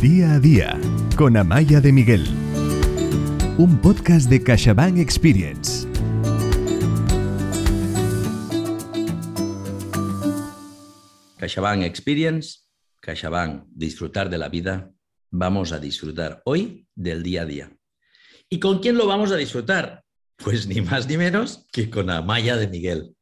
Día a día con Amaya de Miguel. Un podcast de CaixaBank Experience. CaixaBank Experience, CaixaBank Disfrutar de la vida. Vamos a disfrutar hoy del día a día. ¿Y con quién lo vamos a disfrutar? Pues ni más ni menos que con Amaya de Miguel.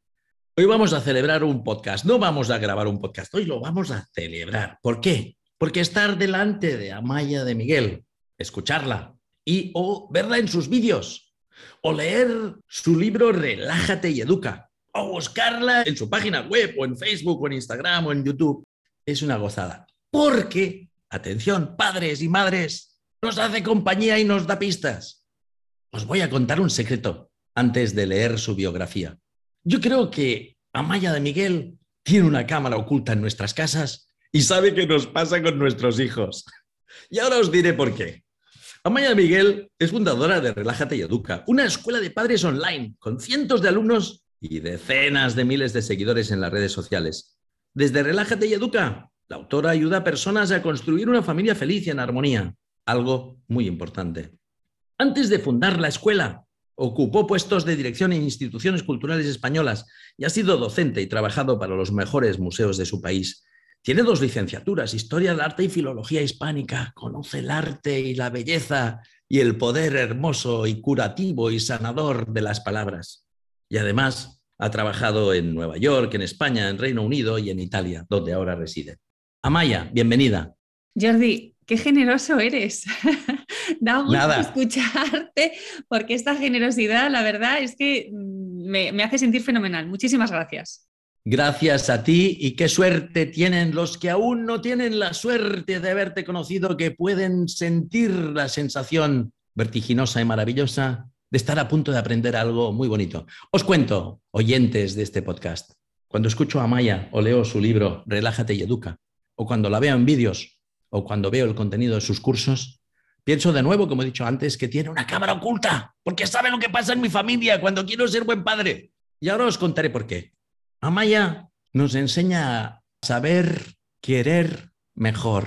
Hoy vamos a celebrar un podcast. No vamos a grabar un podcast, hoy lo vamos a celebrar. ¿Por qué? Porque estar delante de Amaya de Miguel, escucharla y o verla en sus vídeos o leer su libro Relájate y Educa o buscarla en su página web o en Facebook o en Instagram o en YouTube es una gozada. Porque, atención, padres y madres, nos hace compañía y nos da pistas. Os voy a contar un secreto antes de leer su biografía. Yo creo que Amaya de Miguel tiene una cámara oculta en nuestras casas y sabe qué nos pasa con nuestros hijos. Y ahora os diré por qué. Amaya Miguel es fundadora de Relájate y Educa, una escuela de padres online con cientos de alumnos y decenas de miles de seguidores en las redes sociales. Desde Relájate y Educa, la autora ayuda a personas a construir una familia feliz y en armonía, algo muy importante. Antes de fundar la escuela, Ocupó puestos de dirección en instituciones culturales españolas y ha sido docente y trabajado para los mejores museos de su país. Tiene dos licenciaturas, Historia del Arte y Filología Hispánica. Conoce el arte y la belleza y el poder hermoso y curativo y sanador de las palabras. Y además ha trabajado en Nueva York, en España, en Reino Unido y en Italia, donde ahora reside. Amaya, bienvenida. Jordi, qué generoso eres. da gusto escucharte porque esta generosidad, la verdad, es que mm, me, me hace sentir fenomenal. Muchísimas gracias. Gracias a ti y qué suerte tienen los que aún no tienen la suerte de haberte conocido, que pueden sentir la sensación vertiginosa y maravillosa de estar a punto de aprender algo muy bonito. Os cuento, oyentes de este podcast, cuando escucho a Maya o leo su libro Relájate y Educa, o cuando la veo en vídeos, o cuando veo el contenido de sus cursos, Pienso de nuevo, como he dicho antes, que tiene una cámara oculta, porque sabe lo que pasa en mi familia cuando quiero ser buen padre. Y ahora os contaré por qué. Amaya nos enseña a saber querer mejor.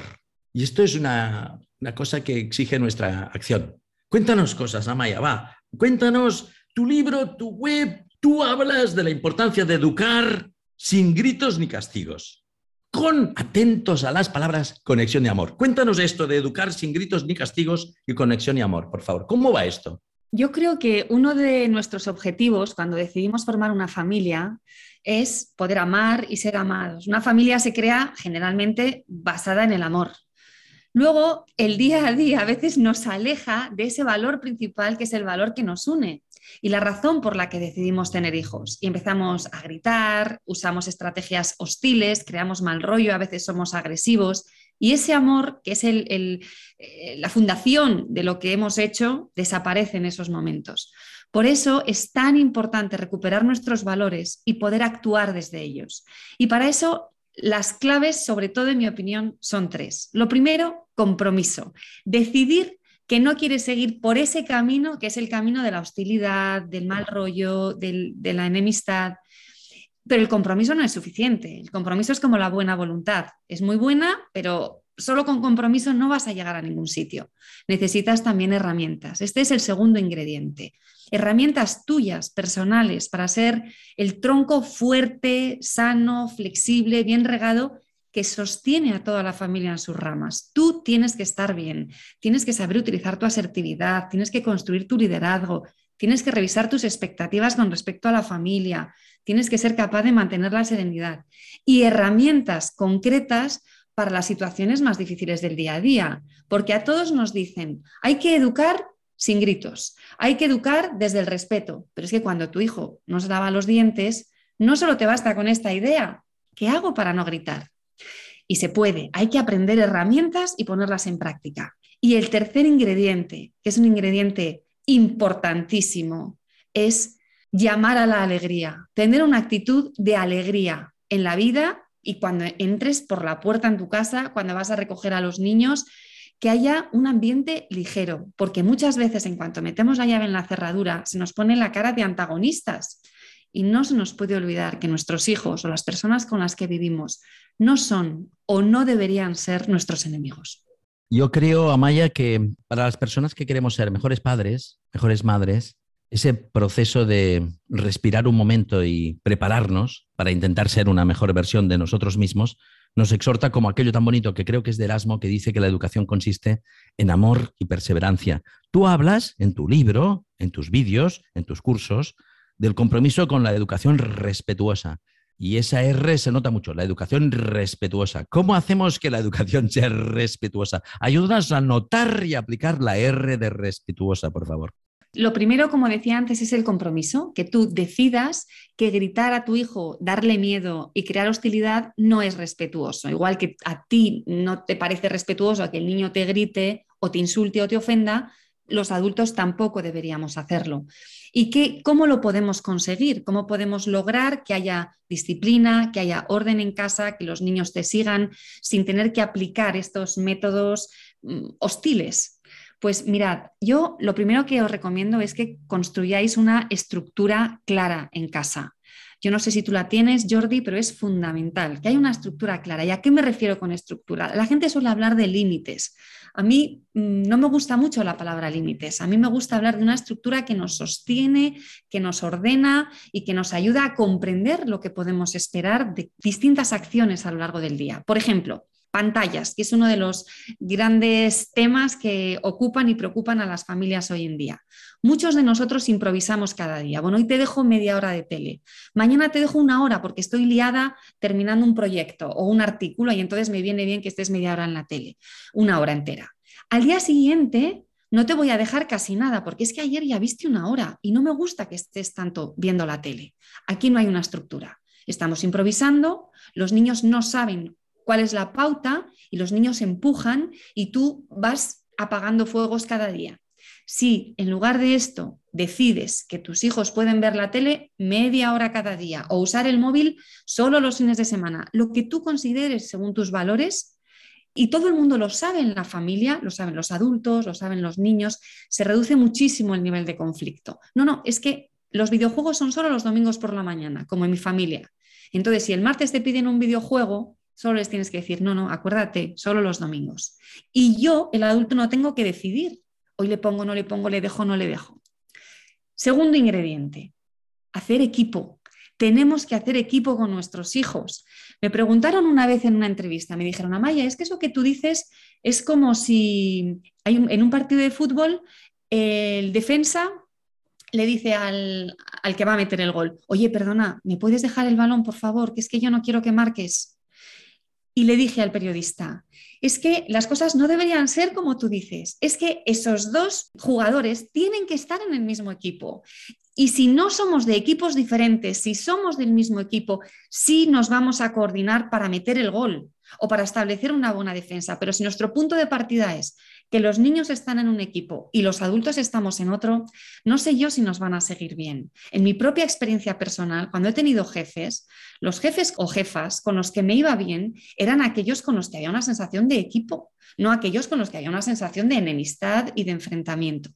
Y esto es una, una cosa que exige nuestra acción. Cuéntanos cosas, Amaya, va. Cuéntanos tu libro, tu web. Tú hablas de la importancia de educar sin gritos ni castigos con atentos a las palabras conexión y amor. Cuéntanos esto de educar sin gritos ni castigos y conexión y amor, por favor. ¿Cómo va esto? Yo creo que uno de nuestros objetivos cuando decidimos formar una familia es poder amar y ser amados. Una familia se crea generalmente basada en el amor. Luego, el día a día a veces nos aleja de ese valor principal que es el valor que nos une y la razón por la que decidimos tener hijos. Y empezamos a gritar, usamos estrategias hostiles, creamos mal rollo, a veces somos agresivos. Y ese amor, que es eh, la fundación de lo que hemos hecho, desaparece en esos momentos. Por eso es tan importante recuperar nuestros valores y poder actuar desde ellos. Y para eso las claves, sobre todo en mi opinión, son tres. Lo primero, compromiso. Decidir que no quiere seguir por ese camino, que es el camino de la hostilidad, del mal rollo, de la enemistad. Pero el compromiso no es suficiente. El compromiso es como la buena voluntad. Es muy buena, pero solo con compromiso no vas a llegar a ningún sitio. Necesitas también herramientas. Este es el segundo ingrediente. Herramientas tuyas, personales, para ser el tronco fuerte, sano, flexible, bien regado que sostiene a toda la familia en sus ramas. Tú tienes que estar bien, tienes que saber utilizar tu asertividad, tienes que construir tu liderazgo, tienes que revisar tus expectativas con respecto a la familia, tienes que ser capaz de mantener la serenidad y herramientas concretas para las situaciones más difíciles del día a día, porque a todos nos dicen, hay que educar sin gritos, hay que educar desde el respeto, pero es que cuando tu hijo no se lava los dientes, no solo te basta con esta idea, ¿qué hago para no gritar? Y se puede, hay que aprender herramientas y ponerlas en práctica. Y el tercer ingrediente, que es un ingrediente importantísimo, es llamar a la alegría, tener una actitud de alegría en la vida y cuando entres por la puerta en tu casa, cuando vas a recoger a los niños, que haya un ambiente ligero, porque muchas veces en cuanto metemos la llave en la cerradura se nos pone la cara de antagonistas y no se nos puede olvidar que nuestros hijos o las personas con las que vivimos no son o no deberían ser nuestros enemigos. Yo creo, Amaya, que para las personas que queremos ser mejores padres, mejores madres, ese proceso de respirar un momento y prepararnos para intentar ser una mejor versión de nosotros mismos, nos exhorta como aquello tan bonito que creo que es de Erasmo, que dice que la educación consiste en amor y perseverancia. Tú hablas en tu libro, en tus vídeos, en tus cursos, del compromiso con la educación respetuosa. Y esa R se nota mucho, la educación respetuosa. ¿Cómo hacemos que la educación sea respetuosa? Ayúdanos a notar y aplicar la R de respetuosa, por favor. Lo primero, como decía antes, es el compromiso, que tú decidas que gritar a tu hijo, darle miedo y crear hostilidad no es respetuoso. Igual que a ti no te parece respetuoso que el niño te grite o te insulte o te ofenda, los adultos tampoco deberíamos hacerlo. ¿Y qué, cómo lo podemos conseguir? ¿Cómo podemos lograr que haya disciplina, que haya orden en casa, que los niños te sigan sin tener que aplicar estos métodos mm, hostiles? Pues mirad, yo lo primero que os recomiendo es que construyáis una estructura clara en casa. Yo no sé si tú la tienes, Jordi, pero es fundamental que haya una estructura clara. ¿Y a qué me refiero con estructura? La gente suele hablar de límites. A mí mm, no me gusta mucho la palabra límites. A mí me gusta hablar de una estructura que nos sostiene, que nos ordena y que nos ayuda a comprender lo que podemos esperar de distintas acciones a lo largo del día. Por ejemplo, pantallas, que es uno de los grandes temas que ocupan y preocupan a las familias hoy en día. Muchos de nosotros improvisamos cada día. Bueno, hoy te dejo media hora de tele, mañana te dejo una hora porque estoy liada terminando un proyecto o un artículo y entonces me viene bien que estés media hora en la tele, una hora entera. Al día siguiente no te voy a dejar casi nada porque es que ayer ya viste una hora y no me gusta que estés tanto viendo la tele. Aquí no hay una estructura. Estamos improvisando, los niños no saben cuál es la pauta y los niños empujan y tú vas apagando fuegos cada día. Si en lugar de esto decides que tus hijos pueden ver la tele media hora cada día o usar el móvil solo los fines de semana, lo que tú consideres según tus valores, y todo el mundo lo sabe en la familia, lo saben los adultos, lo saben los niños, se reduce muchísimo el nivel de conflicto. No, no, es que los videojuegos son solo los domingos por la mañana, como en mi familia. Entonces, si el martes te piden un videojuego, Solo les tienes que decir, no, no, acuérdate, solo los domingos. Y yo, el adulto, no tengo que decidir. Hoy le pongo, no le pongo, le dejo, no le dejo. Segundo ingrediente, hacer equipo. Tenemos que hacer equipo con nuestros hijos. Me preguntaron una vez en una entrevista, me dijeron, Amaya, es que eso que tú dices es como si hay en un partido de fútbol el defensa le dice al, al, que va a meter el gol, oye, perdona, ¿me puedes dejar el balón, por favor? Que es que yo no quiero que marques y le dije al periodista, es que las cosas no deberían ser como tú dices, es que esos dos jugadores tienen que estar en el mismo equipo. Y si no somos de equipos diferentes, si somos del mismo equipo, sí nos vamos a coordinar para meter el gol o para establecer una buena defensa. Pero si nuestro punto de partida es que los niños están en un equipo y los adultos estamos en otro, no sé yo si nos van a seguir bien. En mi propia experiencia personal, cuando he tenido jefes, los jefes o jefas con los que me iba bien eran aquellos con los que había una sensación de equipo, no aquellos con los que había una sensación de enemistad y de enfrentamiento.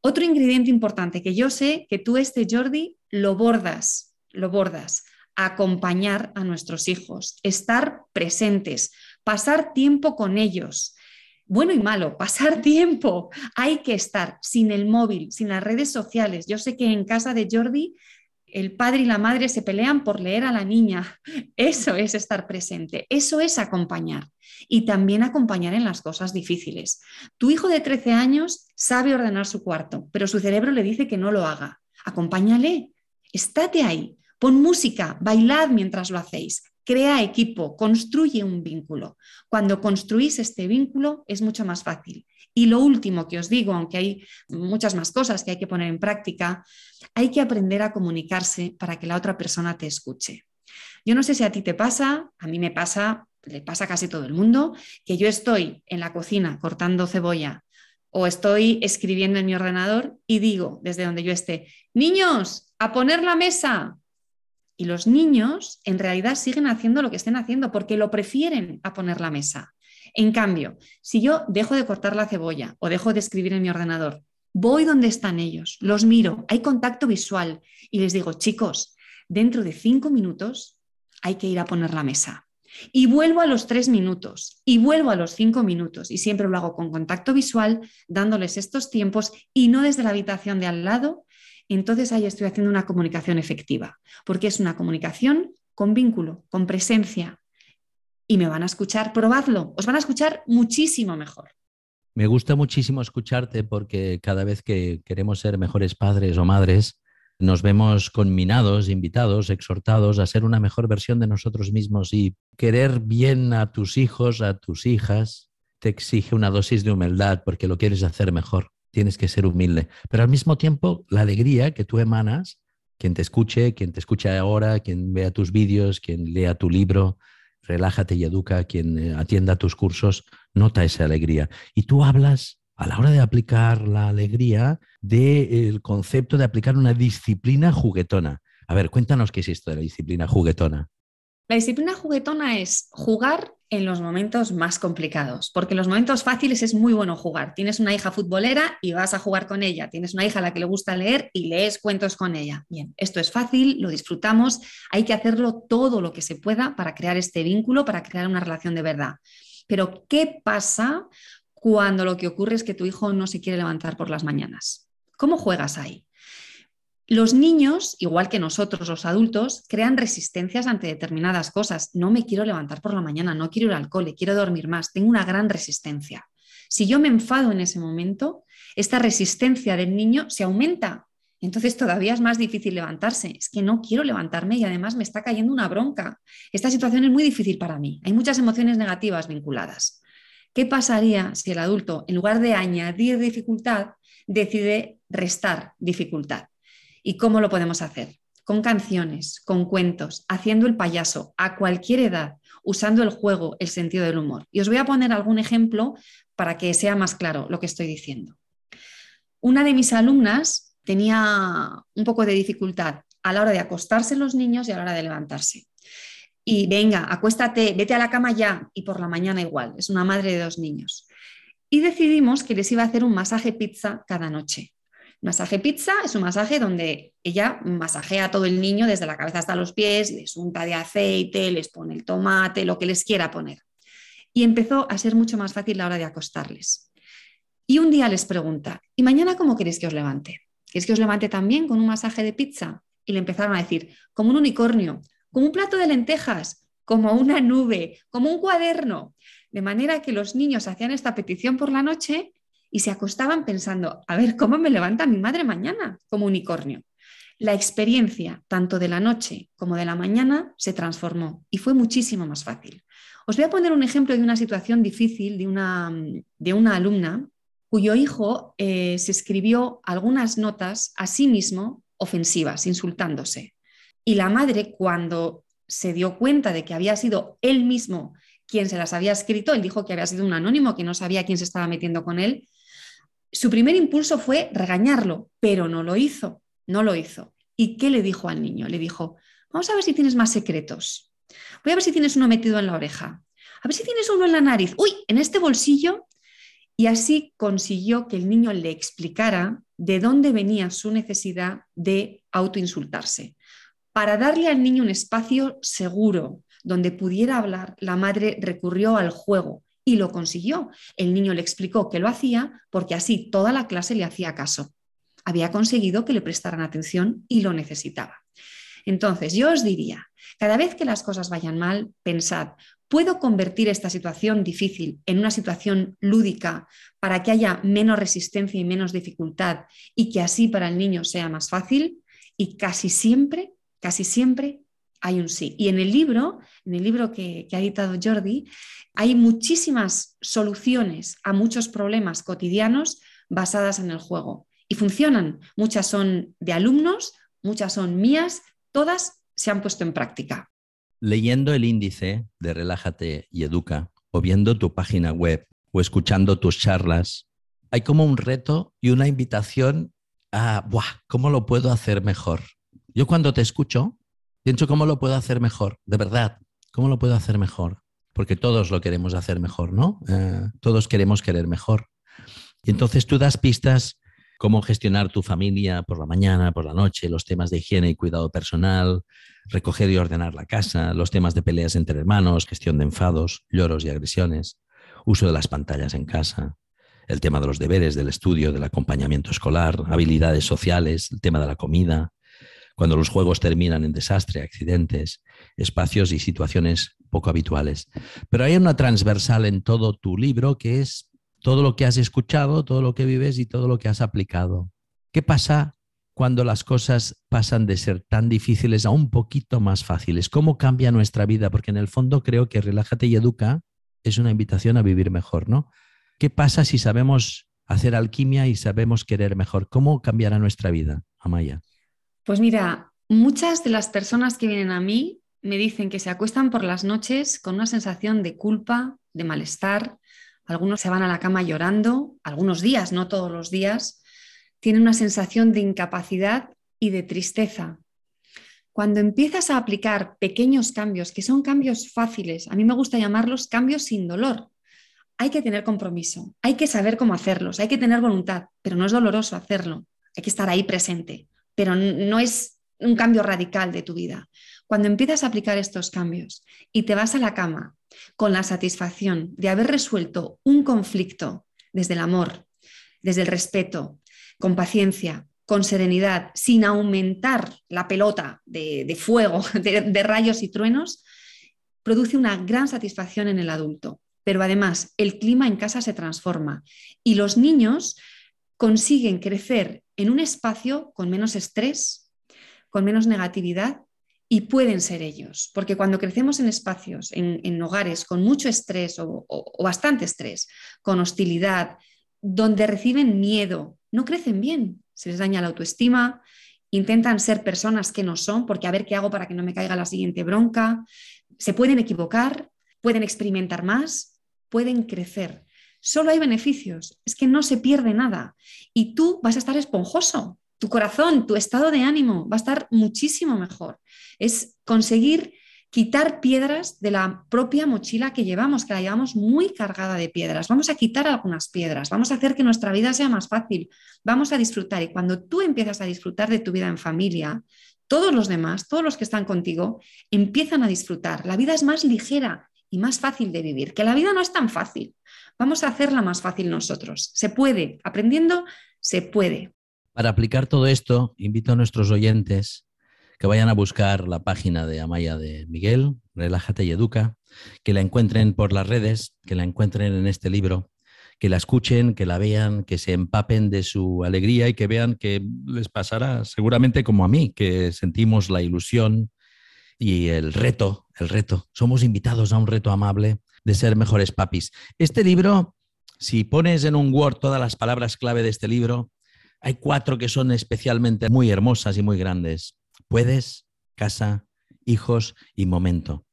Otro ingrediente importante que yo sé que tú este Jordi lo bordas, lo bordas acompañar a nuestros hijos, estar presentes, pasar tiempo con ellos, bueno y malo, pasar tiempo. Hay que estar sin el móvil, sin las redes sociales. Yo sé que en casa de Jordi el padre y la madre se pelean por leer a la niña. Eso es estar presente, eso es acompañar y también acompañar en las cosas difíciles. Tu hijo de 13 años sabe ordenar su cuarto, pero su cerebro le dice que no lo haga. Acompáñale, estate ahí, pon música, bailad mientras lo hacéis, crea equipo, construye un vínculo. Cuando construís este vínculo es mucho más fácil. Y lo último que os digo, aunque hay muchas más cosas que hay que poner en práctica, hay que aprender a comunicarse para que la otra persona te escuche. Yo no sé si a ti te pasa, a mí me pasa, le pasa a casi todo el mundo, que yo estoy en la cocina cortando cebolla o estoy escribiendo en mi ordenador y digo desde donde yo esté, niños, a poner la mesa, y los niños en realidad siguen haciendo lo que estén haciendo porque lo prefieren a poner la mesa. En cambio, si yo dejo de cortar la cebolla o dejo de escribir en mi ordenador, voy donde están ellos, los miro, hay contacto visual y les digo, chicos, dentro de cinco minutos hay que ir a poner la mesa. Y vuelvo a los tres minutos y vuelvo a los cinco minutos y siempre lo hago con contacto visual, dándoles estos tiempos y no desde la habitación de al lado. Entonces ahí estoy haciendo una comunicación efectiva, porque es una comunicación con vínculo, con presencia. Y me van a escuchar, probadlo, os van a escuchar muchísimo mejor. Me gusta muchísimo escucharte porque cada vez que queremos ser mejores padres o madres, nos vemos conminados, invitados, exhortados a ser una mejor versión de nosotros mismos y querer bien a tus hijos, a tus hijas, te exige una dosis de humildad porque lo quieres hacer mejor, tienes que ser humilde. Pero al mismo tiempo, la alegría que tú emanas, quien te escuche, quien te escuche ahora, quien vea tus vídeos, quien lea tu libro, relájate y educa, quien eh, atienda tus cursos, nota esa alegría. Y tú hablas a la hora de aplicar la alegría del concepto de aplicar una disciplina juguetona. A ver, cuéntanos qué es esto de la disciplina juguetona. La disciplina juguetona es jugar en los momentos más complicados, porque en los momentos fáciles es muy bueno jugar. Tienes una hija futbolera y vas a jugar con ella. Tienes una hija a la que le gusta leer y lees cuentos con ella. Bien, esto es fácil, lo disfrutamos, hay que hacerlo todo lo que se pueda para crear este vínculo, para crear una relación de verdad. Pero, ¿qué pasa cuando lo que ocurre es que tu hijo no se quiere levantar por las mañanas. ¿Cómo juegas ahí? Los niños, igual que nosotros los adultos, crean resistencias ante determinadas cosas. No me quiero levantar por la mañana, no quiero ir al cole, quiero dormir más, tengo una gran resistencia. Si yo me enfado en ese momento, esta resistencia del niño se aumenta. Entonces todavía es más difícil levantarse. Es que no quiero levantarme y además me está cayendo una bronca. Esta situación es muy difícil para mí. Hay muchas emociones negativas vinculadas. ¿Qué pasaría si el adulto, en lugar de añadir dificultad, decide restar dificultad? ¿Y cómo lo podemos hacer? Con canciones, con cuentos, haciendo el payaso a cualquier edad, usando el juego, el sentido del humor. Y os voy a poner algún ejemplo para que sea más claro lo que estoy diciendo. Una de mis alumnas tenía un poco de dificultad a la hora de acostarse los niños y a la hora de levantarse y venga, acuéstate, vete a la cama ya y por la mañana igual. Es una madre de dos niños. Y decidimos que les iba a hacer un masaje pizza cada noche. Masaje pizza es un masaje donde ella masajea a todo el niño desde la cabeza hasta los pies, les unta de aceite, les pone el tomate, lo que les quiera poner. Y empezó a ser mucho más fácil la hora de acostarles. Y un día les pregunta, ¿y mañana cómo queréis que os levante? ¿Queréis que os levante también con un masaje de pizza? Y le empezaron a decir, como un unicornio, como un plato de lentejas, como una nube, como un cuaderno. De manera que los niños hacían esta petición por la noche y se acostaban pensando, a ver, ¿cómo me levanta mi madre mañana como unicornio? La experiencia, tanto de la noche como de la mañana, se transformó y fue muchísimo más fácil. Os voy a poner un ejemplo de una situación difícil de una, de una alumna cuyo hijo eh, se escribió algunas notas a sí mismo ofensivas, insultándose. Y la madre, cuando se dio cuenta de que había sido él mismo quien se las había escrito, él dijo que había sido un anónimo, que no sabía quién se estaba metiendo con él, su primer impulso fue regañarlo, pero no lo hizo, no lo hizo. ¿Y qué le dijo al niño? Le dijo, vamos a ver si tienes más secretos. Voy a ver si tienes uno metido en la oreja. A ver si tienes uno en la nariz. Uy, en este bolsillo. Y así consiguió que el niño le explicara de dónde venía su necesidad de autoinsultarse. Para darle al niño un espacio seguro donde pudiera hablar, la madre recurrió al juego y lo consiguió. El niño le explicó que lo hacía porque así toda la clase le hacía caso. Había conseguido que le prestaran atención y lo necesitaba. Entonces, yo os diría, cada vez que las cosas vayan mal, pensad, ¿puedo convertir esta situación difícil en una situación lúdica para que haya menos resistencia y menos dificultad y que así para el niño sea más fácil? Y casi siempre Casi siempre hay un sí. Y en el libro, en el libro que, ha editado Jordi, hay muchísimas soluciones a muchos problemas cotidianos basadas en el juego. Y funcionan. Muchas son de alumnos, muchas son mías, todas se han puesto en práctica. Leyendo el índice de Relájate y Educa, o viendo tu página web, o escuchando tus charlas, hay como un reto y una invitación a, ¡buah! ¿Cómo lo puedo hacer mejor? Yo cuando te escucho, pienso cómo lo puedo hacer mejor, de verdad, cómo lo puedo hacer mejor, porque todos lo queremos hacer mejor, ¿no? Eh, todos queremos querer mejor. Y entonces tú das pistas cómo gestionar tu familia por la mañana, por la noche, los temas de higiene y cuidado personal, recoger y ordenar la casa, los temas de peleas entre hermanos, gestión de enfados, lloros y agresiones, uso de las pantallas en casa, el tema de los deberes, del estudio, del acompañamiento escolar, habilidades sociales, el tema de la comida, cuando los juegos terminan en desastre, accidentes, espacios y situaciones poco habituales. Pero hay una transversal en todo tu libro que es todo lo que has escuchado, todo lo que vives y todo lo que has aplicado. ¿Qué pasa cuando las cosas pasan de ser tan difíciles a un poquito más fáciles? ¿Cómo cambia nuestra vida? Porque en el fondo creo que Relájate y Educa es una invitación a vivir mejor, ¿no? ¿Qué pasa si sabemos hacer alquimia y sabemos querer mejor? ¿Cómo cambiará nuestra vida, Amaya? Pues mira, muchas de las personas que vienen a mí me dicen que se acuestan por las noches con una sensación de culpa, de malestar. Algunos se van a la cama llorando, algunos días, no todos los días. Tienen una sensación de incapacidad y de tristeza. Cuando empiezas a aplicar pequeños cambios, que son cambios fáciles, a mí me gusta llamarlos cambios sin dolor, hay que tener compromiso, hay que saber cómo hacerlos, hay que tener voluntad, pero no es doloroso hacerlo, hay que estar ahí presente, pero no es un cambio radical de tu vida. Cuando empiezas a aplicar estos cambios y te vas a la cama con la satisfacción de haber resuelto un conflicto desde el amor, desde el respeto, con paciencia, con serenidad, sin aumentar la pelota de, fuego, de rayos y truenos, produce una gran satisfacción en el adulto pero además el clima en casa se transforma y los niños consiguen crecer en un espacio con menos estrés, con menos negatividad y pueden ser ellos, porque cuando crecemos en espacios, en, hogares con mucho estrés o, bastante estrés, con hostilidad, donde reciben miedo, no crecen bien, se les daña la autoestima, intentan ser personas que no son, porque a ver qué hago para que no me caiga la siguiente bronca, se pueden equivocar, pueden experimentar más pueden crecer. Solo hay beneficios, es que no se pierde nada. Y tú vas a estar esponjoso, tu corazón, tu estado de ánimo va a estar muchísimo mejor. Es conseguir quitar piedras de la propia mochila que llevamos, que la llevamos muy cargada de piedras. Vamos a quitar algunas piedras, vamos a hacer que nuestra vida sea más fácil, vamos a disfrutar. Y cuando tú empiezas a disfrutar de tu vida en familia, todos los demás, todos los que están contigo, empiezan a disfrutar. La vida es más ligera y más fácil de vivir, que la vida no es tan fácil. Vamos a hacerla más fácil nosotros. Se puede, aprendiendo, se puede. Para aplicar todo esto, invito a nuestros oyentes que vayan a buscar la página de Amaya de Miguel, Relájate y Educa, que la encuentren por las redes, que la encuentren en este libro, que la escuchen, que la vean, que se empapen de su alegría y que vean que les pasará seguramente como a mí, que sentimos la ilusión, y el reto, el reto. Somos invitados a un reto amable de ser mejores papis. Este libro, si pones en un Word todas las palabras clave de este libro, hay cuatro que son especialmente muy hermosas y muy grandes. Puedes, casa, hijos y momento.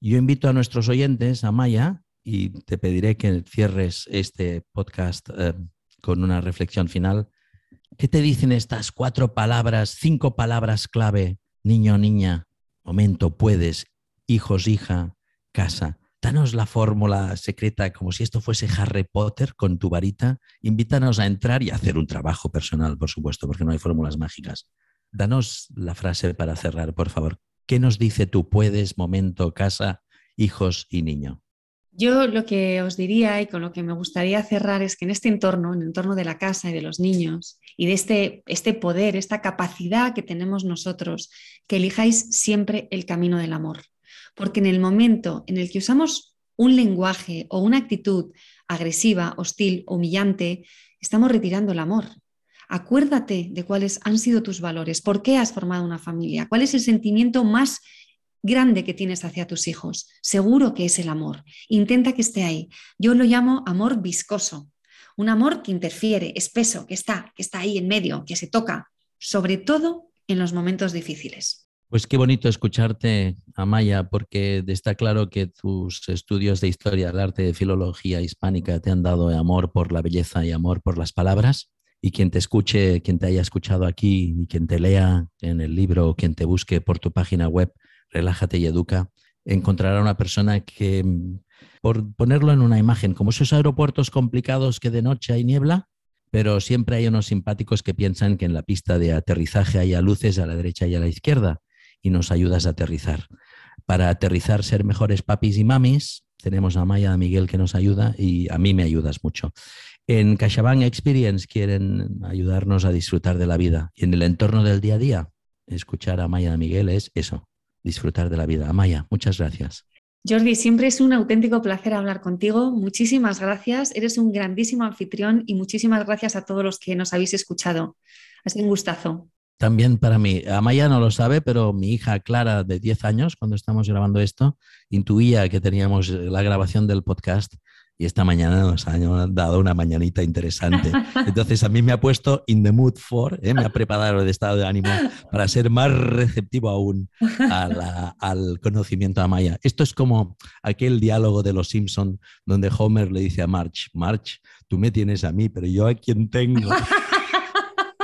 Yo invito a nuestros oyentes, a Maya, y te pediré que cierres este podcast eh, con una reflexión final. ¿Qué te dicen estas cuatro palabras, cinco palabras clave, niño, niña, momento puedes, hijos, hija, casa. Danos la fórmula secreta como si esto fuese Harry Potter con tu varita. Invítanos a entrar y a hacer un trabajo personal, por supuesto, porque no hay fórmulas mágicas. Danos la frase para cerrar, por favor. ¿Qué nos dice tú puedes, momento, casa, hijos y niño? Yo lo que os diría y con lo que me gustaría cerrar es que en este entorno, en el entorno de la casa y de los niños, y de este, este poder, esta capacidad que tenemos nosotros, que elijáis siempre el camino del amor. Porque en el momento en el que usamos un lenguaje o una actitud agresiva, hostil, humillante, estamos retirando el amor. Acuérdate de cuáles han sido tus valores, por qué has formado una familia, cuál es el sentimiento más grande que tienes hacia tus hijos. Seguro que es el amor. Intenta que esté ahí. Yo lo llamo amor viscoso, un amor que interfiere, espeso, que está, que está ahí en medio, que se toca, sobre todo en los momentos difíciles. Pues qué bonito escucharte, Amaya, porque está claro que tus estudios de historia del arte, de filología hispánica, te han dado amor por la belleza y amor por las palabras. Y quien te escuche, quien te haya escuchado aquí y quien te lea en el libro quien te busque por tu página web, Relájate y Educa, encontrará una persona que por ponerlo en una imagen, como esos aeropuertos complicados que de noche hay niebla, pero siempre hay unos simpáticos que piensan que en la pista de aterrizaje hay luces a la derecha y a la izquierda y nos ayudas a aterrizar. Para aterrizar, ser mejores papis y mamis, tenemos a Maya, a Miguel que nos ayuda y a mí me ayudas mucho. En CaixaBank Experience quieren ayudarnos a disfrutar de la vida y en el entorno del día a día, escuchar a Maya, a Miguel es eso, disfrutar de la vida. Amaya, muchas gracias. Jordi, siempre es un auténtico placer hablar contigo. Muchísimas gracias. Eres un grandísimo anfitrión y muchísimas gracias a todos los que nos habéis escuchado. Ha sido un gustazo. También para mí. Amaya no lo sabe, pero mi hija Clara, de 10 años, cuando estamos grabando esto, intuía que teníamos la grabación del podcast y esta mañana nos han dado una mañanita interesante. Entonces a mí me ha puesto in the mood for, ¿eh? me ha preparado el estado de ánimo para ser más receptivo aún al conocimiento a Maya. Esto es como aquel diálogo de los Simpson donde Homer le dice a March, March, tú me tienes a mí, pero yo a quién tengo.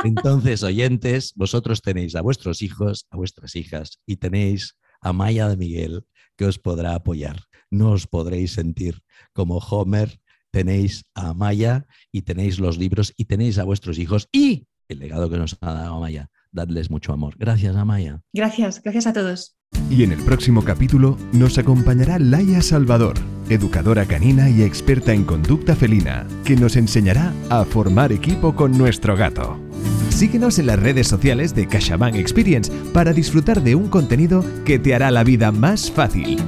Entonces, oyentes, vosotros tenéis a vuestros hijos, a vuestras hijas y tenéis a Maya de Miguel que os podrá apoyar no os podréis sentir como Homer, tenéis a Maya y tenéis los libros y tenéis a vuestros hijos y el legado que nos ha dado Maya. Dadles mucho amor. Gracias, Amaya. Gracias, gracias a todos. Y en el próximo capítulo nos acompañará Laia Salvador, educadora canina y experta en conducta felina, que nos enseñará a formar equipo con nuestro gato. Síguenos en las redes sociales de CaixaBank Experience para disfrutar de un contenido que te hará la vida más fácil.